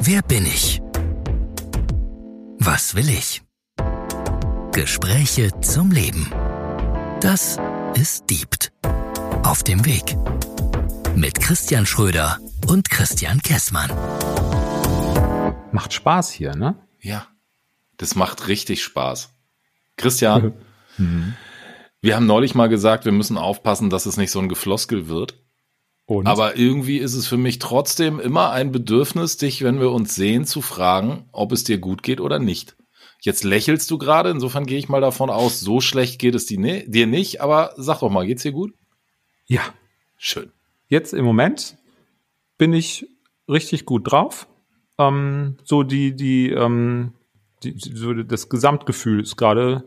Wer bin ich? Was will ich? Gespräche zum Leben. Das ist Diebt. Auf dem Weg. Mit Christian Schröder und Christian Kessmann. Macht Spaß hier, ne? Ja, das macht richtig Spaß. Christian, mhm. wir haben neulich mal gesagt, wir müssen aufpassen, dass es nicht so ein Gefloskel wird. Und? Aber irgendwie ist es für mich trotzdem immer ein Bedürfnis, dich, wenn wir uns sehen, zu fragen, ob es dir gut geht oder nicht. Jetzt lächelst du gerade, insofern gehe ich mal davon aus, so schlecht geht es dir nicht, aber sag doch mal, geht's dir gut? Ja. Schön. Jetzt im Moment bin ich richtig gut drauf. Ähm, so die, die, ähm, die, so das Gesamtgefühl ist gerade,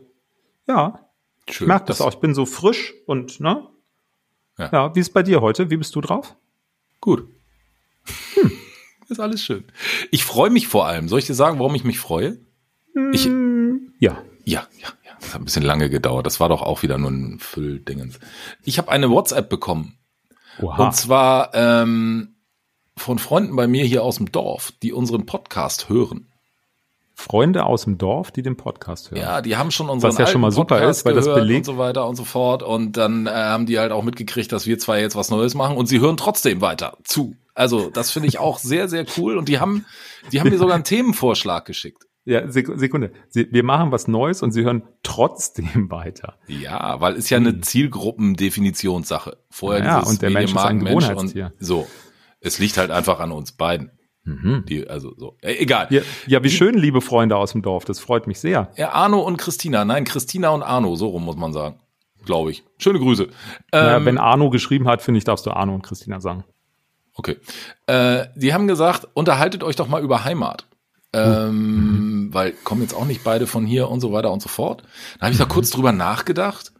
ja. Schön. Ich merke das, das auch. Ich bin so frisch und, ne? Ja. ja, wie ist bei dir heute? Wie bist du drauf? Gut. Hm. Ist alles schön. Ich freue mich vor allem. Soll ich dir sagen, warum ich mich freue? Ich, ja. Ja, ja, ja. Das hat ein bisschen lange gedauert. Das war doch auch wieder nur ein Fülldingens. Ich habe eine WhatsApp bekommen. Oha. Und zwar ähm, von Freunden bei mir hier aus dem Dorf, die unseren Podcast hören. Freunde aus dem Dorf, die den Podcast hören. Ja, die haben schon unseren Was ja schon mal super Podcast ist, weil das belegt und so weiter und so fort. Und dann äh, haben die halt auch mitgekriegt, dass wir zwar jetzt was Neues machen und sie hören trotzdem weiter zu. Also das finde ich auch sehr, sehr cool. Und die haben, die haben mir sogar einen Themenvorschlag geschickt. Ja, Sekunde. Wir machen was Neues und Sie hören trotzdem weiter. Ja, weil ist ja eine hm. Zielgruppendefinitionssache. Vorher ja, und der Mensch ist ein Mensch und so. Es liegt halt einfach an uns beiden. Mhm. Die, also so. Äh, egal. Ja, ja, wie schön, liebe Freunde aus dem Dorf. Das freut mich sehr. Ja, Arno und Christina. Nein, Christina und Arno, so rum muss man sagen. Glaube ich. Schöne Grüße. Naja, ähm, wenn Arno geschrieben hat, finde ich, darfst du Arno und Christina sagen. Okay. Äh, die haben gesagt, unterhaltet euch doch mal über Heimat. Ähm, mhm. Weil kommen jetzt auch nicht beide von hier und so weiter und so fort. Da habe ich da kurz drüber nachgedacht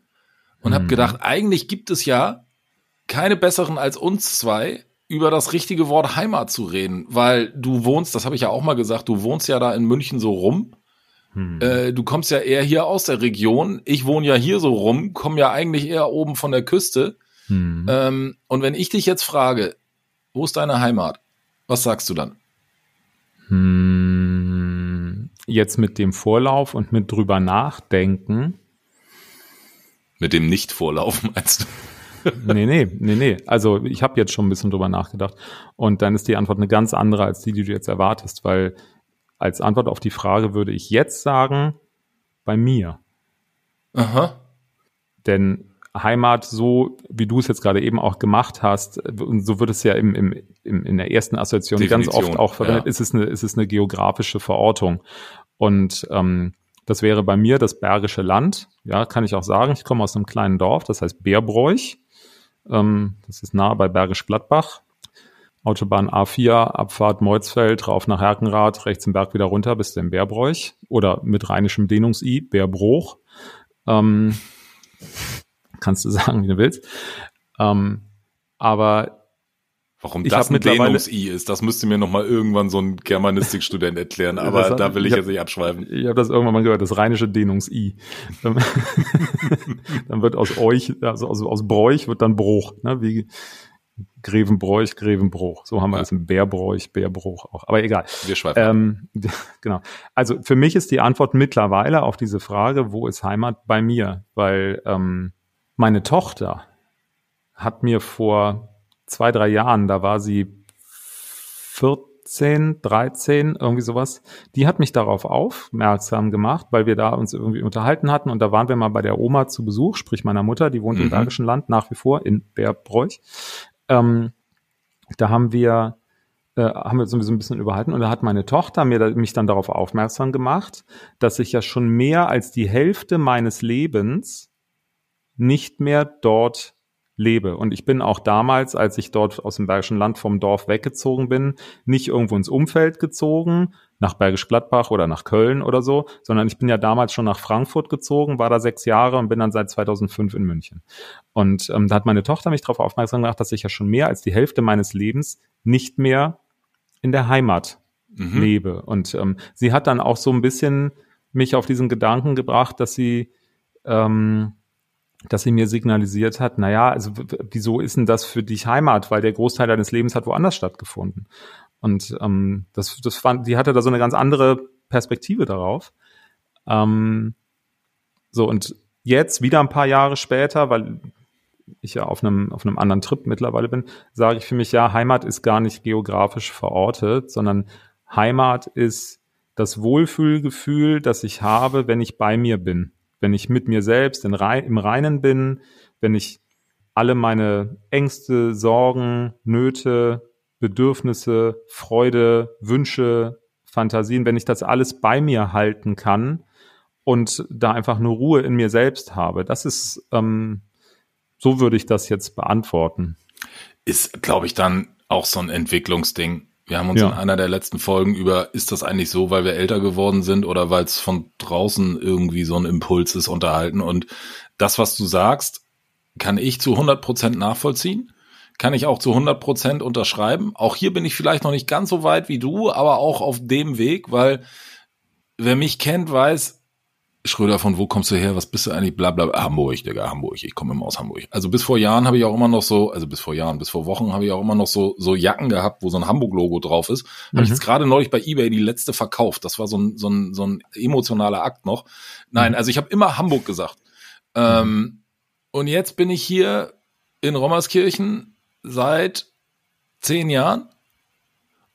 und mhm. habe gedacht, eigentlich gibt es ja keine besseren als uns zwei, über das richtige Wort Heimat zu reden, weil du wohnst, das habe ich ja auch mal gesagt, du wohnst ja da in München so rum. Hm. Äh, du kommst ja eher hier aus der Region. Ich wohne ja hier so rum, komme ja eigentlich eher oben von der Küste. Hm. Ähm, und wenn ich dich jetzt frage, wo ist deine Heimat? Was sagst du dann? Hm, jetzt mit dem Vorlauf und mit drüber nachdenken. Mit dem Nicht-Vorlauf meinst du? Nee, nee, nee, nee. Also ich habe jetzt schon ein bisschen drüber nachgedacht. Und dann ist die Antwort eine ganz andere als die, die du jetzt erwartest, weil als Antwort auf die Frage würde ich jetzt sagen, bei mir. Aha. Denn Heimat, so wie du es jetzt gerade eben auch gemacht hast, und so wird es ja im, im, im, in der ersten Assoziation Definition, ganz oft auch verwendet, ja. ist, es eine, ist es eine geografische Verortung. Und ähm, das wäre bei mir das Bergische Land. Ja, kann ich auch sagen. Ich komme aus einem kleinen Dorf, das heißt Bärbräuch. Ähm, das ist nah bei Bergisch Gladbach. Autobahn A4, Abfahrt Meuzfeld, rauf nach Herkenrath, rechts im Berg wieder runter bis zum Bärbräuch oder mit rheinischem Dehnungs-I, Bärbruch. Ähm, kannst du sagen, wie du willst. Ähm, aber Warum das ein Dehnungs-I ist, das müsste mir nochmal irgendwann so ein Germanistikstudent erklären, aber hat, da will ich, ich hab, jetzt nicht abschweifen. Ich habe das irgendwann mal gehört, das rheinische Dehnungs-I. dann wird aus euch, also aus, aus Bräuch wird dann Bruch, ne? wie Grevenbräuch, Grevenbruch. So haben wir ja. das im Bärbräuch, Bärbruch auch. Aber egal. Wir schweifen. Ähm, genau. Also für mich ist die Antwort mittlerweile auf diese Frage, wo ist Heimat bei mir? Weil ähm, meine Tochter hat mir vor zwei, drei Jahren, da war sie 14, 13, irgendwie sowas, die hat mich darauf aufmerksam gemacht, weil wir da uns irgendwie unterhalten hatten und da waren wir mal bei der Oma zu Besuch, sprich meiner Mutter, die wohnt mhm. im Bergischen Land nach wie vor in Bärbräuch. Ähm, da haben wir äh, haben wir uns so ein bisschen überhalten und da hat meine Tochter mir da, mich dann darauf aufmerksam gemacht, dass ich ja schon mehr als die Hälfte meines Lebens nicht mehr dort lebe. Und ich bin auch damals, als ich dort aus dem Bergischen Land vom Dorf weggezogen bin, nicht irgendwo ins Umfeld gezogen, nach Bergisch Gladbach oder nach Köln oder so, sondern ich bin ja damals schon nach Frankfurt gezogen, war da sechs Jahre und bin dann seit 2005 in München. Und ähm, da hat meine Tochter mich darauf aufmerksam gemacht, dass ich ja schon mehr als die Hälfte meines Lebens nicht mehr in der Heimat mhm. lebe. Und ähm, sie hat dann auch so ein bisschen mich auf diesen Gedanken gebracht, dass sie ähm, dass sie mir signalisiert hat, naja, also wieso ist denn das für dich Heimat? Weil der Großteil deines Lebens hat woanders stattgefunden. Und ähm, das, das fand, die hatte da so eine ganz andere Perspektive darauf. Ähm, so, und jetzt, wieder ein paar Jahre später, weil ich ja auf einem, auf einem anderen Trip mittlerweile bin, sage ich für mich, ja, Heimat ist gar nicht geografisch verortet, sondern Heimat ist das Wohlfühlgefühl, das ich habe, wenn ich bei mir bin, wenn ich mit mir selbst in, im Reinen bin, wenn ich alle meine Ängste, Sorgen, Nöte, Bedürfnisse, Freude, Wünsche, Fantasien, wenn ich das alles bei mir halten kann und da einfach nur Ruhe in mir selbst habe. Das ist, ähm, so würde ich das jetzt beantworten. Ist, glaube ich, dann auch so ein Entwicklungsding. Wir haben uns ja. in einer der letzten Folgen über, ist das eigentlich so, weil wir älter geworden sind oder weil es von draußen irgendwie so ein Impuls ist, unterhalten. Und das, was du sagst, kann ich zu 100 Prozent nachvollziehen. Kann ich auch zu 100 Prozent unterschreiben. Auch hier bin ich vielleicht noch nicht ganz so weit wie du, aber auch auf dem Weg, weil wer mich kennt, weiß, Schröder, von wo kommst du her? Was bist du eigentlich? Blablabla. Hamburg, Digga, Hamburg. Ich komme immer aus Hamburg. Also bis vor Jahren habe ich auch immer noch so, also bis vor Jahren, bis vor Wochen habe ich auch immer noch so, so Jacken gehabt, wo so ein Hamburg-Logo drauf ist. Mhm. Habe ich jetzt gerade neulich bei Ebay die letzte verkauft. Das war so ein, so ein, so ein emotionaler Akt noch. Nein, mhm. also ich habe immer Hamburg gesagt. Ähm, und jetzt bin ich hier in Rommerskirchen seit zehn Jahren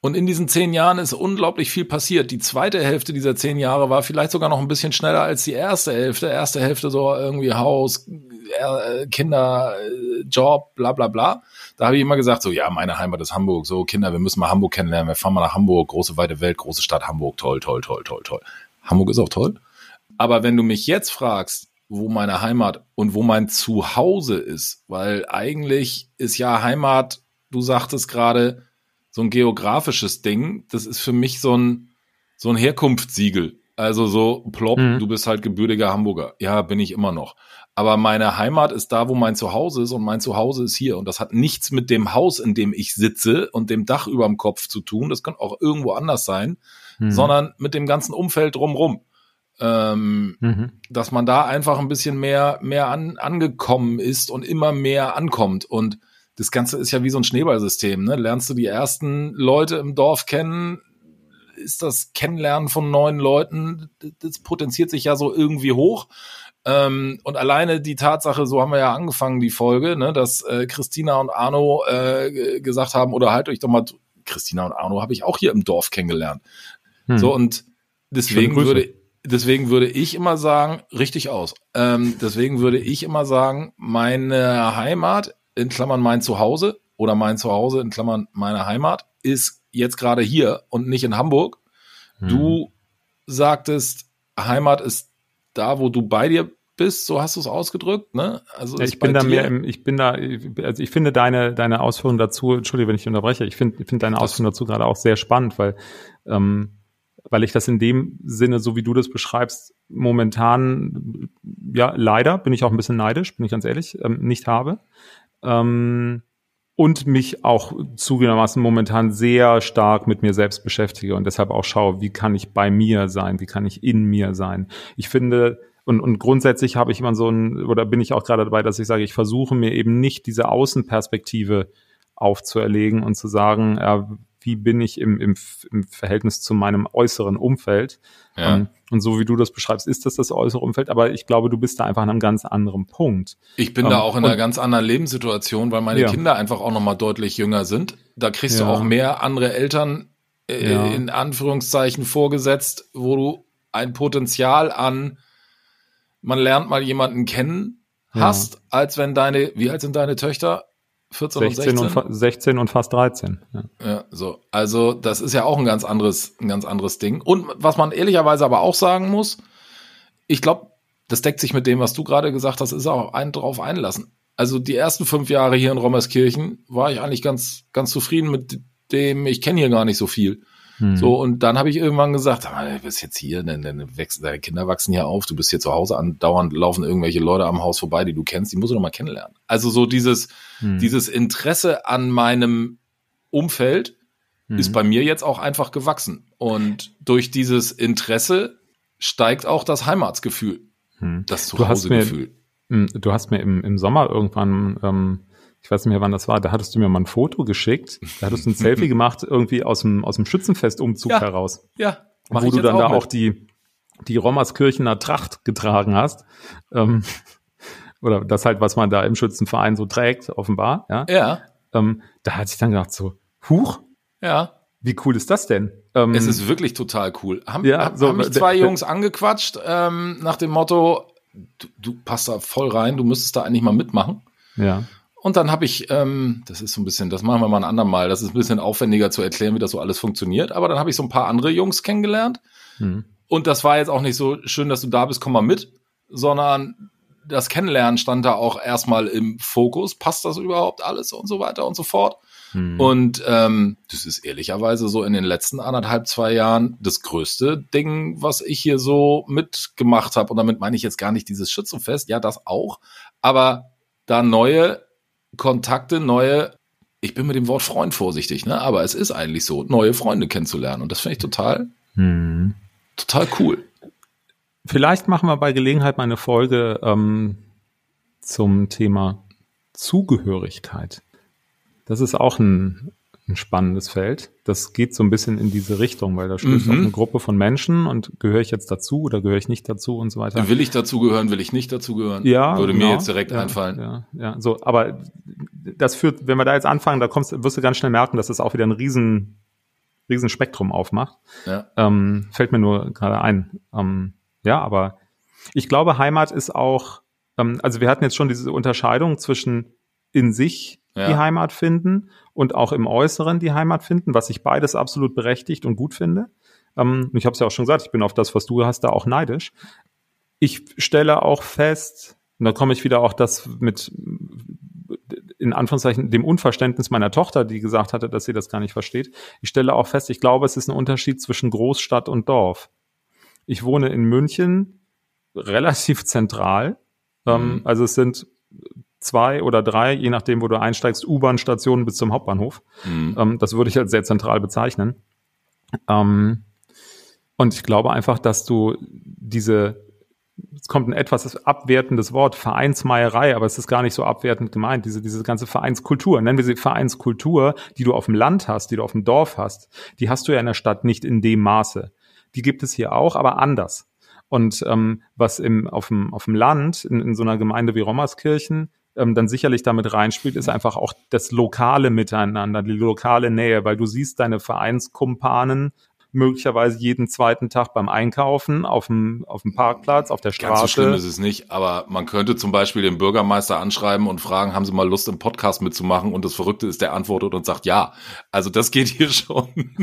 und in diesen zehn Jahren ist unglaublich viel passiert. Die zweite Hälfte dieser zehn Jahre war vielleicht sogar noch ein bisschen schneller als die erste Hälfte. Erste Hälfte so irgendwie Haus, äh, Kinder, äh, Job, bla bla bla. Da habe ich immer gesagt, so ja, meine Heimat ist Hamburg. So Kinder, wir müssen mal Hamburg kennenlernen. Wir fahren mal nach Hamburg, große weite Welt, große Stadt Hamburg, toll, toll, toll, toll, toll. Hamburg ist auch toll. Aber wenn du mich jetzt fragst, wo meine Heimat und wo mein Zuhause ist, weil eigentlich ist ja Heimat, du sagtest gerade, so ein geografisches Ding. Das ist für mich so ein, so ein Herkunftssiegel. Also so, plopp, mhm. du bist halt gebürtiger Hamburger. Ja, bin ich immer noch. Aber meine Heimat ist da, wo mein Zuhause ist und mein Zuhause ist hier. Und das hat nichts mit dem Haus, in dem ich sitze und dem Dach überm Kopf zu tun. Das kann auch irgendwo anders sein, mhm. sondern mit dem ganzen Umfeld drumrum. Ähm, mhm. Dass man da einfach ein bisschen mehr, mehr an, angekommen ist und immer mehr ankommt. Und das Ganze ist ja wie so ein Schneeballsystem. Ne? Lernst du die ersten Leute im Dorf kennen, ist das Kennenlernen von neuen Leuten, das potenziert sich ja so irgendwie hoch. Ähm, und alleine die Tatsache, so haben wir ja angefangen, die Folge, ne, dass äh, Christina und Arno äh, gesagt haben, oder halt euch doch mal, Christina und Arno habe ich auch hier im Dorf kennengelernt. Hm. So, und deswegen würde, deswegen würde ich immer sagen, richtig aus. Ähm, deswegen würde ich immer sagen, meine Heimat in Klammern mein Zuhause oder mein Zuhause in Klammern meine Heimat ist jetzt gerade hier und nicht in Hamburg. Hm. Du sagtest, Heimat ist da, wo du bei dir bist, so hast du es ausgedrückt, ne? Also ja, ich bin da dir? mehr im, ich bin da, also ich finde deine, deine Ausführungen dazu, entschuldige, wenn ich unterbreche, ich finde, ich finde deine Ausführungen dazu gerade auch sehr spannend, weil, ähm, weil ich das in dem Sinne, so wie du das beschreibst, momentan, ja, leider, bin ich auch ein bisschen neidisch, bin ich ganz ehrlich, ähm, nicht habe ähm, und mich auch zugegebenermaßen momentan sehr stark mit mir selbst beschäftige und deshalb auch schaue, wie kann ich bei mir sein, wie kann ich in mir sein. Ich finde, und, und grundsätzlich habe ich immer so ein, oder bin ich auch gerade dabei, dass ich sage, ich versuche mir eben nicht diese Außenperspektive aufzuerlegen und zu sagen, äh, wie bin ich im, im, im Verhältnis zu meinem äußeren Umfeld. Ja. Um, ähm, und so wie du das beschreibst, ist das das äußere Umfeld, aber ich glaube, du bist da einfach an einem ganz anderen Punkt. Ich bin um, da ähm, auch in einer ganz anderen Lebenssituation, weil meine ja. Kinder einfach auch nochmal deutlich jünger sind. Da kriegst ja. du auch mehr andere Eltern äh, in Anführungszeichen vorgesetzt, wo du ein Potenzial an, man lernt mal jemanden kennen, hast, als wenn deine, wie alt sind deine Töchter? 14 16 und 16? Und, 16 und fast 13. Ja. ja, so. Also, das ist ja auch ein ganz anderes, ein ganz anderes Ding. Und was man ehrlicherweise aber auch sagen muss, ich glaube, das deckt sich mit dem, was du gerade gesagt hast, ist auch ein drauf einlassen. Also die ersten fünf Jahre hier in Rommerskirchen war ich eigentlich ganz, ganz zufrieden mit dem, ich kenne hier gar nicht so viel. Hm. So, und dann habe ich irgendwann gesagt, du bist jetzt hier, deine, deine, deine Kinder wachsen hier auf, du bist hier zu Hause, andauernd laufen irgendwelche Leute am Haus vorbei, die du kennst, die musst du doch mal kennenlernen. Also so dieses, hm. dieses Interesse an meinem Umfeld hm. ist bei mir jetzt auch einfach gewachsen. Und durch dieses Interesse steigt auch das Heimatsgefühl, hm. das Zuhausegefühl. Du hast mir im, im Sommer irgendwann ähm, ich weiß nicht mehr, wann das war, da hattest du mir mal ein Foto geschickt, da hattest du ein Selfie gemacht, irgendwie aus dem, aus dem Schützenfestumzug Ja. heraus. Ja, mach wo du dann da mit. auch die, die Rommerskirchener Tracht getragen hast. Ähm, oder das halt, was man da im Schützenverein so trägt, offenbar, ja. Ja, Ähm, da hatte ich dann gedacht so, huch, ja. wie cool ist das denn? Ähm, Es ist wirklich total cool. Haben, Ja, so, haben mich zwei Jungs angequatscht ähm, nach dem Motto, du, du passt da voll rein, du müsstest da eigentlich mal mitmachen. ja. Und dann habe ich, ähm, das ist so ein bisschen, das machen wir mal ein andermal, das ist ein bisschen aufwendiger zu erklären, wie das so alles funktioniert. Aber dann habe ich so ein paar andere Jungs kennengelernt. Hm. Und das war jetzt auch nicht so schön, dass du da bist, komm mal mit, sondern das Kennenlernen stand da auch erstmal im Fokus. Passt das überhaupt alles und so weiter und so fort. Hm. Und ähm, das ist ehrlicherweise so in den letzten anderthalb, zwei Jahren das größte Ding, was ich hier so mitgemacht habe. Und damit meine ich jetzt gar nicht dieses Schützenfest, ja, das auch, aber da neue Kontakte, neue, ich bin mit dem Wort Freund vorsichtig, ne? Aber es ist eigentlich so, neue Freunde kennenzulernen. Und das finde ich total, Hm. total cool. Vielleicht machen wir bei Gelegenheit mal eine Folge ähm, zum Thema Zugehörigkeit. Das ist auch ein, ein spannendes Feld. Das geht so ein bisschen in diese Richtung, weil da spricht Mhm. auch eine Gruppe von Menschen und gehöre ich jetzt dazu oder gehöre ich nicht dazu und so weiter. Will ich dazugehören, will ich nicht dazugehören? Ja, Würde mir genau. jetzt direkt ja, einfallen. Ja, ja, so, aber das führt, wenn wir da jetzt anfangen, da kommst, wirst du ganz schnell merken, dass das auch wieder ein riesen, riesen Spektrum aufmacht. Ja. Ähm, fällt mir nur gerade ein. Ähm, ja, aber ich glaube, Heimat ist auch, ähm, also wir hatten jetzt schon diese Unterscheidung zwischen in sich Ja. die Heimat finden und auch im Äußeren die Heimat finden, was ich beides absolut berechtigt und gut finde. Ähm, ich habe es ja auch schon gesagt, ich bin auf das, was du hast, da auch neidisch. Ich stelle auch fest, und da komme ich wieder auch das mit in Anführungszeichen dem Unverständnis meiner Tochter, die gesagt hatte, dass sie das gar nicht versteht. Ich stelle auch fest, ich glaube, es ist ein Unterschied zwischen Großstadt und Dorf. Ich wohne in München relativ zentral. Ähm, Mhm. also es sind zwei oder drei, je nachdem, wo du einsteigst, U-Bahn-Stationen bis zum Hauptbahnhof. Mhm. Ähm, das würde ich als sehr zentral bezeichnen. Ähm, und ich glaube einfach, dass du diese, es kommt ein etwas abwertendes Wort, Vereinsmeierei, aber es ist gar nicht so abwertend gemeint, diese, diese ganze Vereinskultur, nennen wir sie Vereinskultur, die du auf dem Land hast, die du auf dem Dorf hast, die hast du ja in der Stadt nicht in dem Maße. Die gibt es hier auch, aber anders. Und ähm, was im, auf, dem, auf dem Land, in, in so einer Gemeinde wie Rommerskirchen, ähm, dann sicherlich damit reinspielt, ist einfach auch das lokale Miteinander, die lokale Nähe, weil du siehst deine Vereinskumpanen möglicherweise jeden zweiten Tag beim Einkaufen auf dem, auf dem Parkplatz, auf der Ganz so schlimm ist Straße. es nicht, aber man könnte zum Beispiel den Bürgermeister anschreiben und fragen, haben Sie mal Lust im Podcast mitzumachen? Und das Verrückte ist, der antwortet und sagt ja. Also das geht hier schon.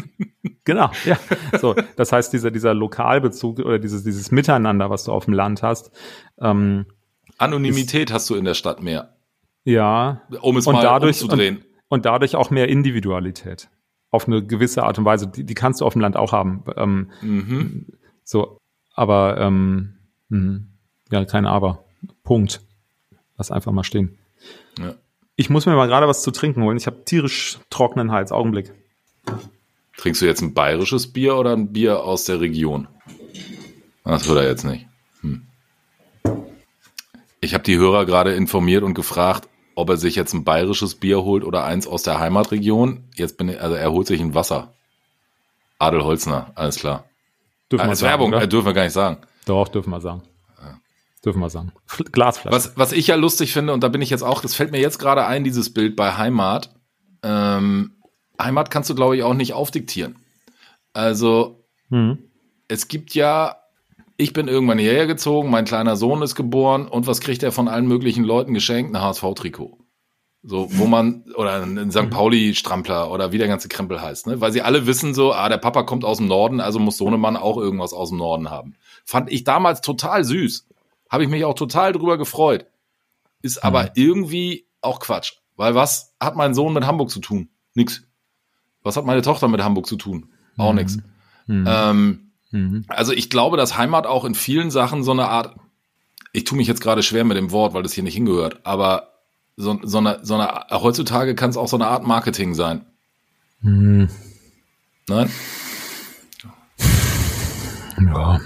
Genau, ja. So, das heißt, dieser, dieser Lokalbezug oder dieses, dieses Miteinander, was du auf dem Land hast, ähm, Anonymität hast du in der Stadt mehr, ja, um es Und mal dadurch- umzudrehen. und dadurch auch mehr Individualität. Auf eine gewisse Art und Weise. Die, die kannst du auf dem Land auch haben. Ähm, mhm. so, aber ähm, mh, ja, kein Aber. Punkt. Lass einfach mal stehen. Ja. Ich muss mir mal gerade was zu trinken holen. Ich habe tierisch trockenen Hals. Augenblick. Trinkst du jetzt ein bayerisches Bier oder ein Bier aus der Region? Das wird er jetzt nicht. Ich habe die Hörer gerade informiert und gefragt, ob er sich jetzt ein bayerisches Bier holt oder eins aus der Heimatregion. Jetzt bin ich, also er holt sich ein Wasser. Adel Holzner, alles klar. Dürfen wir Als sagen, Werbung, oder? äh, dürfen wir gar nicht sagen. Doch, dürfen wir sagen. Dürfen wir sagen. Fl- Glasflasche. Was, was ich ja lustig finde, und da bin ich jetzt auch, das fällt mir jetzt gerade ein, dieses Bild bei Heimat. Ähm, Heimat kannst du, glaube ich, auch nicht aufdiktieren. Also, Hm. es gibt ja, ich bin irgendwann hierher gezogen, mein kleiner Sohn ist geboren und was kriegt er von allen möglichen Leuten geschenkt? Ein HSV-Trikot. So, wo man, oder ein St. Pauli-Strampler oder wie der ganze Krempel heißt, ne? Weil sie alle wissen so, ah, der Papa kommt aus dem Norden, also muss Sohnemann auch irgendwas aus dem Norden haben. Fand ich damals total süß. Habe ich mich auch total drüber gefreut. Ist aber irgendwie auch Quatsch. Weil was hat mein Sohn mit Hamburg zu tun? Nix. Was hat meine Tochter mit Hamburg zu tun? Auch nix. Hm. Ähm, Mhm. also ich glaube, dass Heimat auch in vielen Sachen so eine Art, ich tue mich jetzt gerade schwer mit dem Wort, weil das hier nicht hingehört, aber so, so, eine, so eine, heutzutage kann es auch so eine Art Marketing sein. Hm. Nein? Ja.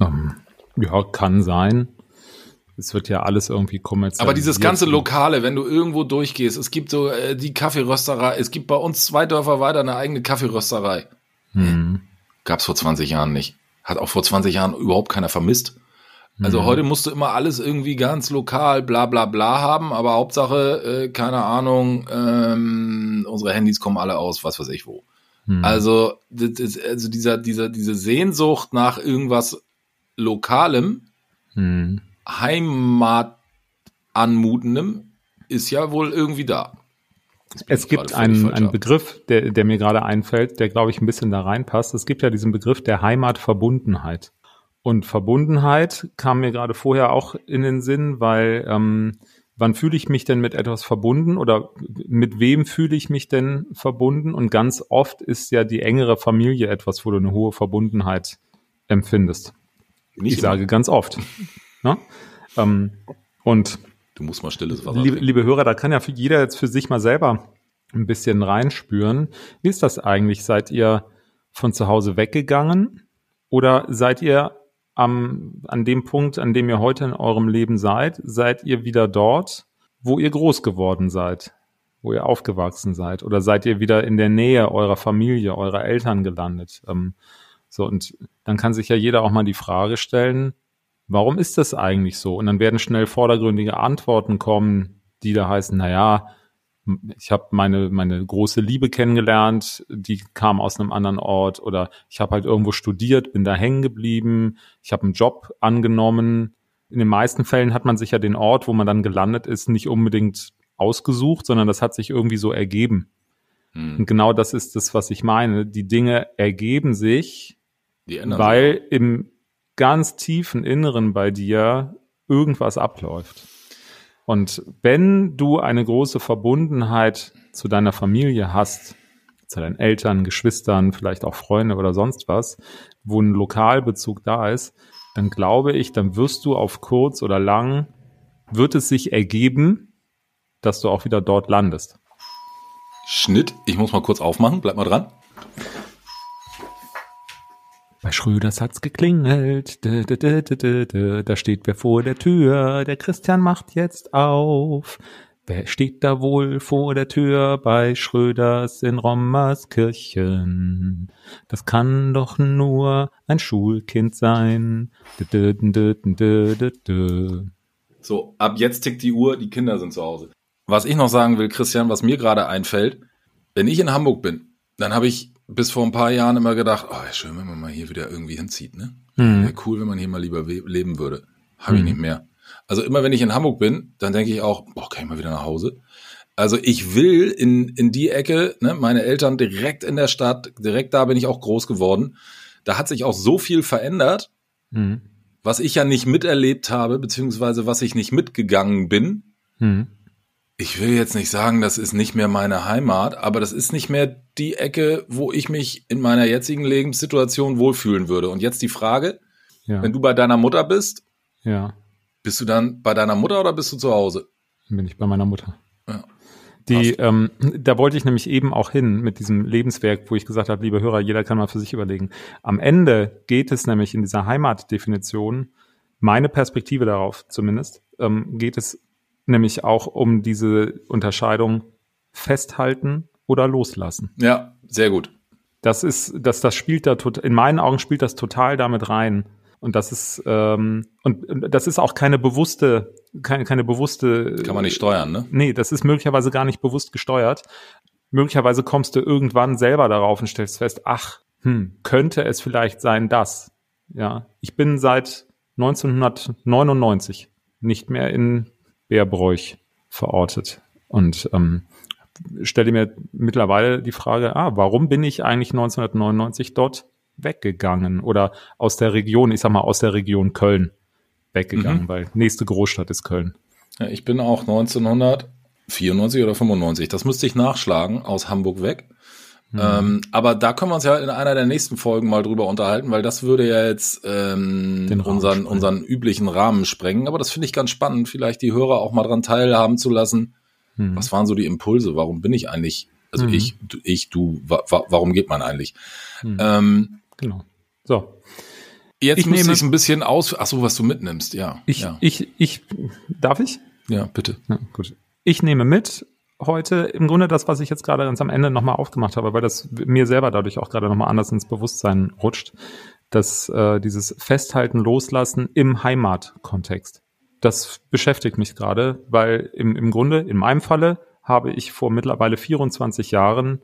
Ähm, ja, kann sein. es wird ja alles irgendwie kommerziell. Aber dieses ganze Lokale, wenn du irgendwo durchgehst, es gibt so äh, die Kaffeerösterei, es gibt bei uns zwei Dörfer weiter eine eigene Kaffeerösterei. Hm. Gab's vor 20 Jahren nicht. Hat auch vor 20 Jahren überhaupt keiner vermisst. Also mhm. heute musst du immer alles irgendwie ganz lokal, bla bla bla haben, aber Hauptsache, äh, keine Ahnung, ähm, unsere Handys kommen alle aus, was weiß ich wo. Mhm. Also, das, also dieser, dieser, diese Sehnsucht nach irgendwas Lokalem, mhm. Heimat anmutendem, ist ja wohl irgendwie da. Es gibt einen, einen Begriff, der, der mir gerade einfällt, der, glaube ich, ein bisschen da reinpasst. Es gibt ja diesen Begriff der Heimatverbundenheit. Und Verbundenheit kam mir gerade vorher auch in den Sinn, weil ähm, wann fühle ich mich denn mit etwas verbunden oder mit wem fühle ich mich denn verbunden? Und ganz oft ist ja die engere Familie etwas, wo du eine hohe Verbundenheit empfindest. Nicht ich immer. sage ganz oft. ne? ähm, und du musst mal stilles Wasser liebe, liebe Hörer, da kann ja jeder jetzt für sich mal selber ein bisschen reinspüren. Wie ist das eigentlich? Seid ihr von zu Hause weggegangen oder seid ihr am, an dem Punkt, an dem ihr heute in eurem Leben seid, seid ihr wieder dort, wo ihr groß geworden seid, wo ihr aufgewachsen seid? Oder seid ihr wieder in der Nähe eurer Familie, eurer Eltern gelandet? Ähm, so, und dann kann sich ja jeder auch mal die Frage stellen, warum ist das eigentlich so? Und dann werden schnell vordergründige Antworten kommen, die da heißen, na ja, ich habe meine meine große Liebe kennengelernt, die kam aus einem anderen Ort oder ich habe halt irgendwo studiert, bin da hängen geblieben, ich habe einen Job angenommen. In den meisten Fällen hat man sich ja den Ort, wo man dann gelandet ist, nicht unbedingt ausgesucht, sondern das hat sich irgendwie so ergeben. Hm. Und genau das ist das, was ich meine. Die Dinge ergeben sich, weil sich. im ganz tiefen Inneren bei dir irgendwas abläuft. Und wenn du eine große Verbundenheit zu deiner Familie hast, zu deinen Eltern, Geschwistern, vielleicht auch Freunde oder sonst was, wo ein Lokalbezug da ist, dann glaube ich, dann wirst du auf kurz oder lang, wird es sich ergeben, dass du auch wieder dort landest. Schnitt, ich muss mal kurz aufmachen, bleib mal dran. Bei Schröders hat's geklingelt. Da steht wer vor der Tür. Der Christian macht jetzt auf. Wer steht da wohl vor der Tür bei Schröders in Rommerskirchen? Das kann doch nur ein Schulkind sein. So, ab jetzt tickt die Uhr, die Kinder sind zu Hause. Was ich noch sagen will, Christian, was mir gerade einfällt, wenn ich in Hamburg bin, dann habe ich bis vor ein paar Jahren immer gedacht, oh, schön, wenn man mal hier wieder irgendwie hinzieht, ne? Mhm. Wäre cool, wenn man hier mal lieber leben würde. Habe ich mhm. nicht mehr. Also immer wenn ich in Hamburg bin, dann denke ich auch, boah, kann ich mal wieder nach Hause? Also ich will in, in die Ecke, ne, meine Eltern direkt in der Stadt, direkt da bin ich auch groß geworden. Da hat sich auch so viel verändert, mhm. was ich ja nicht miterlebt habe, beziehungsweise was ich nicht mitgegangen bin. Mhm ich will jetzt nicht sagen, das ist nicht mehr meine Heimat, aber das ist nicht mehr die Ecke, wo ich mich in meiner jetzigen Lebenssituation wohlfühlen würde. Und jetzt die Frage, ja. wenn du bei deiner Mutter bist, ja. bist du dann bei deiner Mutter oder bist du zu Hause? Bin ich bei meiner Mutter. Ja. Die, ähm, da wollte ich nämlich eben auch hin mit diesem Lebenswerk, wo ich gesagt habe, liebe Hörer, jeder kann mal für sich überlegen. Am Ende geht es nämlich in dieser Heimatdefinition, meine Perspektive darauf zumindest, ähm, geht es nämlich auch um diese Unterscheidung festhalten oder loslassen. Ja, sehr gut. Das ist, dass das spielt da total, in meinen Augen spielt das total damit rein. Und das ist, ähm, und das ist auch keine bewusste, keine, keine bewusste. Kann man nicht steuern, ne? Nee, das ist möglicherweise gar nicht bewusst gesteuert. Möglicherweise kommst du irgendwann selber darauf und stellst fest, ach, hm, könnte es vielleicht sein, dass. Ja, ich bin seit 1999 nicht mehr in Bärbräuch verortet. Und ähm, stelle mir mittlerweile die Frage, ah, warum bin ich eigentlich 1999 dort weggegangen oder aus der Region, ich sag mal aus der Region Köln weggegangen, mhm. weil nächste Großstadt ist Köln. Ja, ich bin auch 1994 oder 95, das müsste ich nachschlagen, aus Hamburg weg. Mhm. Ähm, aber da können wir uns ja in einer der nächsten Folgen mal drüber unterhalten, weil das würde ja jetzt ähm, unseren, unseren üblichen Rahmen sprengen. Aber das finde ich ganz spannend, vielleicht die Hörer auch mal dran teilhaben zu lassen. Mhm. Was waren so die Impulse? Warum bin ich eigentlich, also mhm. ich, ich, du, wa, wa, warum geht man eigentlich? Mhm. Ähm, genau. So. Jetzt Ich nehme- ich ein bisschen aus. Ach so, was du mitnimmst, ja. Ich, ja. ich, ich, darf ich? ja, bitte. Ja, gut. Ich nehme mit heute im Grunde das, was ich jetzt gerade ganz am Ende nochmal aufgemacht habe, weil das mir selber dadurch auch gerade nochmal anders ins Bewusstsein rutscht, dass äh, dieses Festhalten, Loslassen im Heimatkontext. Das beschäftigt mich gerade, weil im, im Grunde, in meinem Falle, habe ich vor mittlerweile 24 Jahren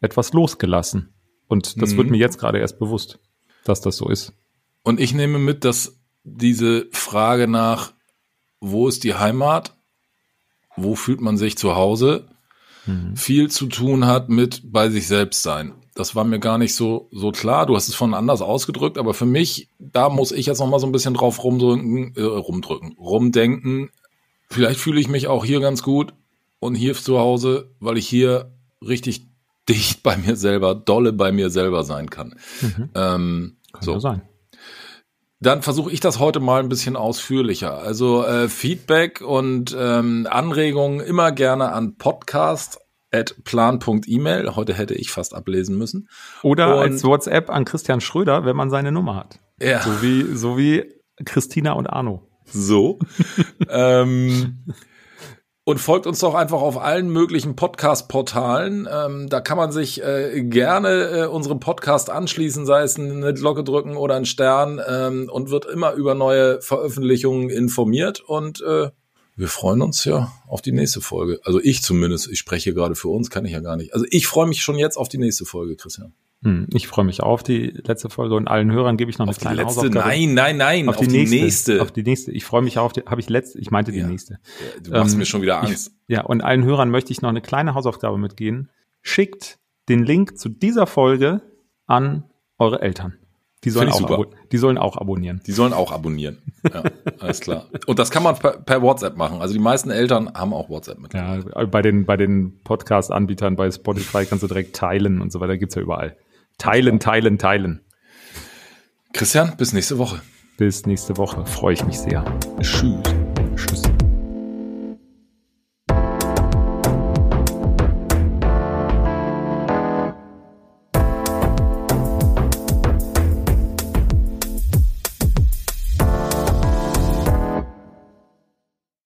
etwas losgelassen. Und das Mhm. wird mir jetzt gerade erst bewusst, dass das so ist. Und ich nehme mit, dass diese Frage nach, wo ist die Heimat, wo fühlt man sich zu Hause, viel zu tun hat mit bei sich selbst sein. Das war mir gar nicht so, so klar. Du hast es von anders ausgedrückt, aber für mich, da muss ich jetzt noch mal so ein bisschen drauf rumdrücken, äh, rumdrücken, rumdenken. Vielleicht fühle ich mich auch hier ganz gut und hier zu Hause, weil ich hier richtig dicht bei mir selber, dolle bei mir selber sein kann. Ähm, Kann so. ja sein. Dann versuche ich das heute mal ein bisschen ausführlicher. Also äh, Feedback und ähm, Anregungen immer gerne an podcast.plan.email. Heute hätte ich fast ablesen müssen. Oder Und- als WhatsApp an Christian Schröder, wenn man seine Nummer hat. Ja. So wie, so wie Christina und Arno. So. ähm, und folgt uns doch einfach auf allen möglichen Podcast-Portalen. Ähm, da kann man sich äh, gerne äh, unserem Podcast anschließen, sei es eine Glocke drücken oder ein Stern ähm, und wird immer über neue Veröffentlichungen informiert. Und äh, wir freuen uns ja auf die nächste Folge. Also ich zumindest, ich spreche gerade für uns, kann ich ja gar nicht. Also ich freue mich schon jetzt auf die nächste Folge, Christian. Hm, ich freue mich auf die letzte Folge und allen Hörern gebe ich noch eine Auf die kleine letzte, Hausaufgabe. nein, nein, nein, auf, die, nächste, nächste. Auf die nächste. Ich freue mich auf die, habe ich letzte, ich meinte die Ja. nächste. du machst ähm, mir schon wieder Angst. Ja, und allen Hörern möchte ich noch eine kleine Hausaufgabe mitgeben. Schickt den Link zu dieser Folge an eure Eltern. Die sollen, ich auch, die sollen auch abonnieren. Die sollen auch abonnieren. Ja, alles klar. Und das kann man per, per WhatsApp machen. Also die meisten Eltern haben auch WhatsApp mit. Ja, bei den, bei den Podcast-Anbietern, bei Spotify kannst du direkt teilen und so weiter, gibt's ja überall. Teilen, teilen, teilen. Christian, bis nächste Woche. Bis nächste Woche. Freue ich mich sehr. Tschüss. Tschüss.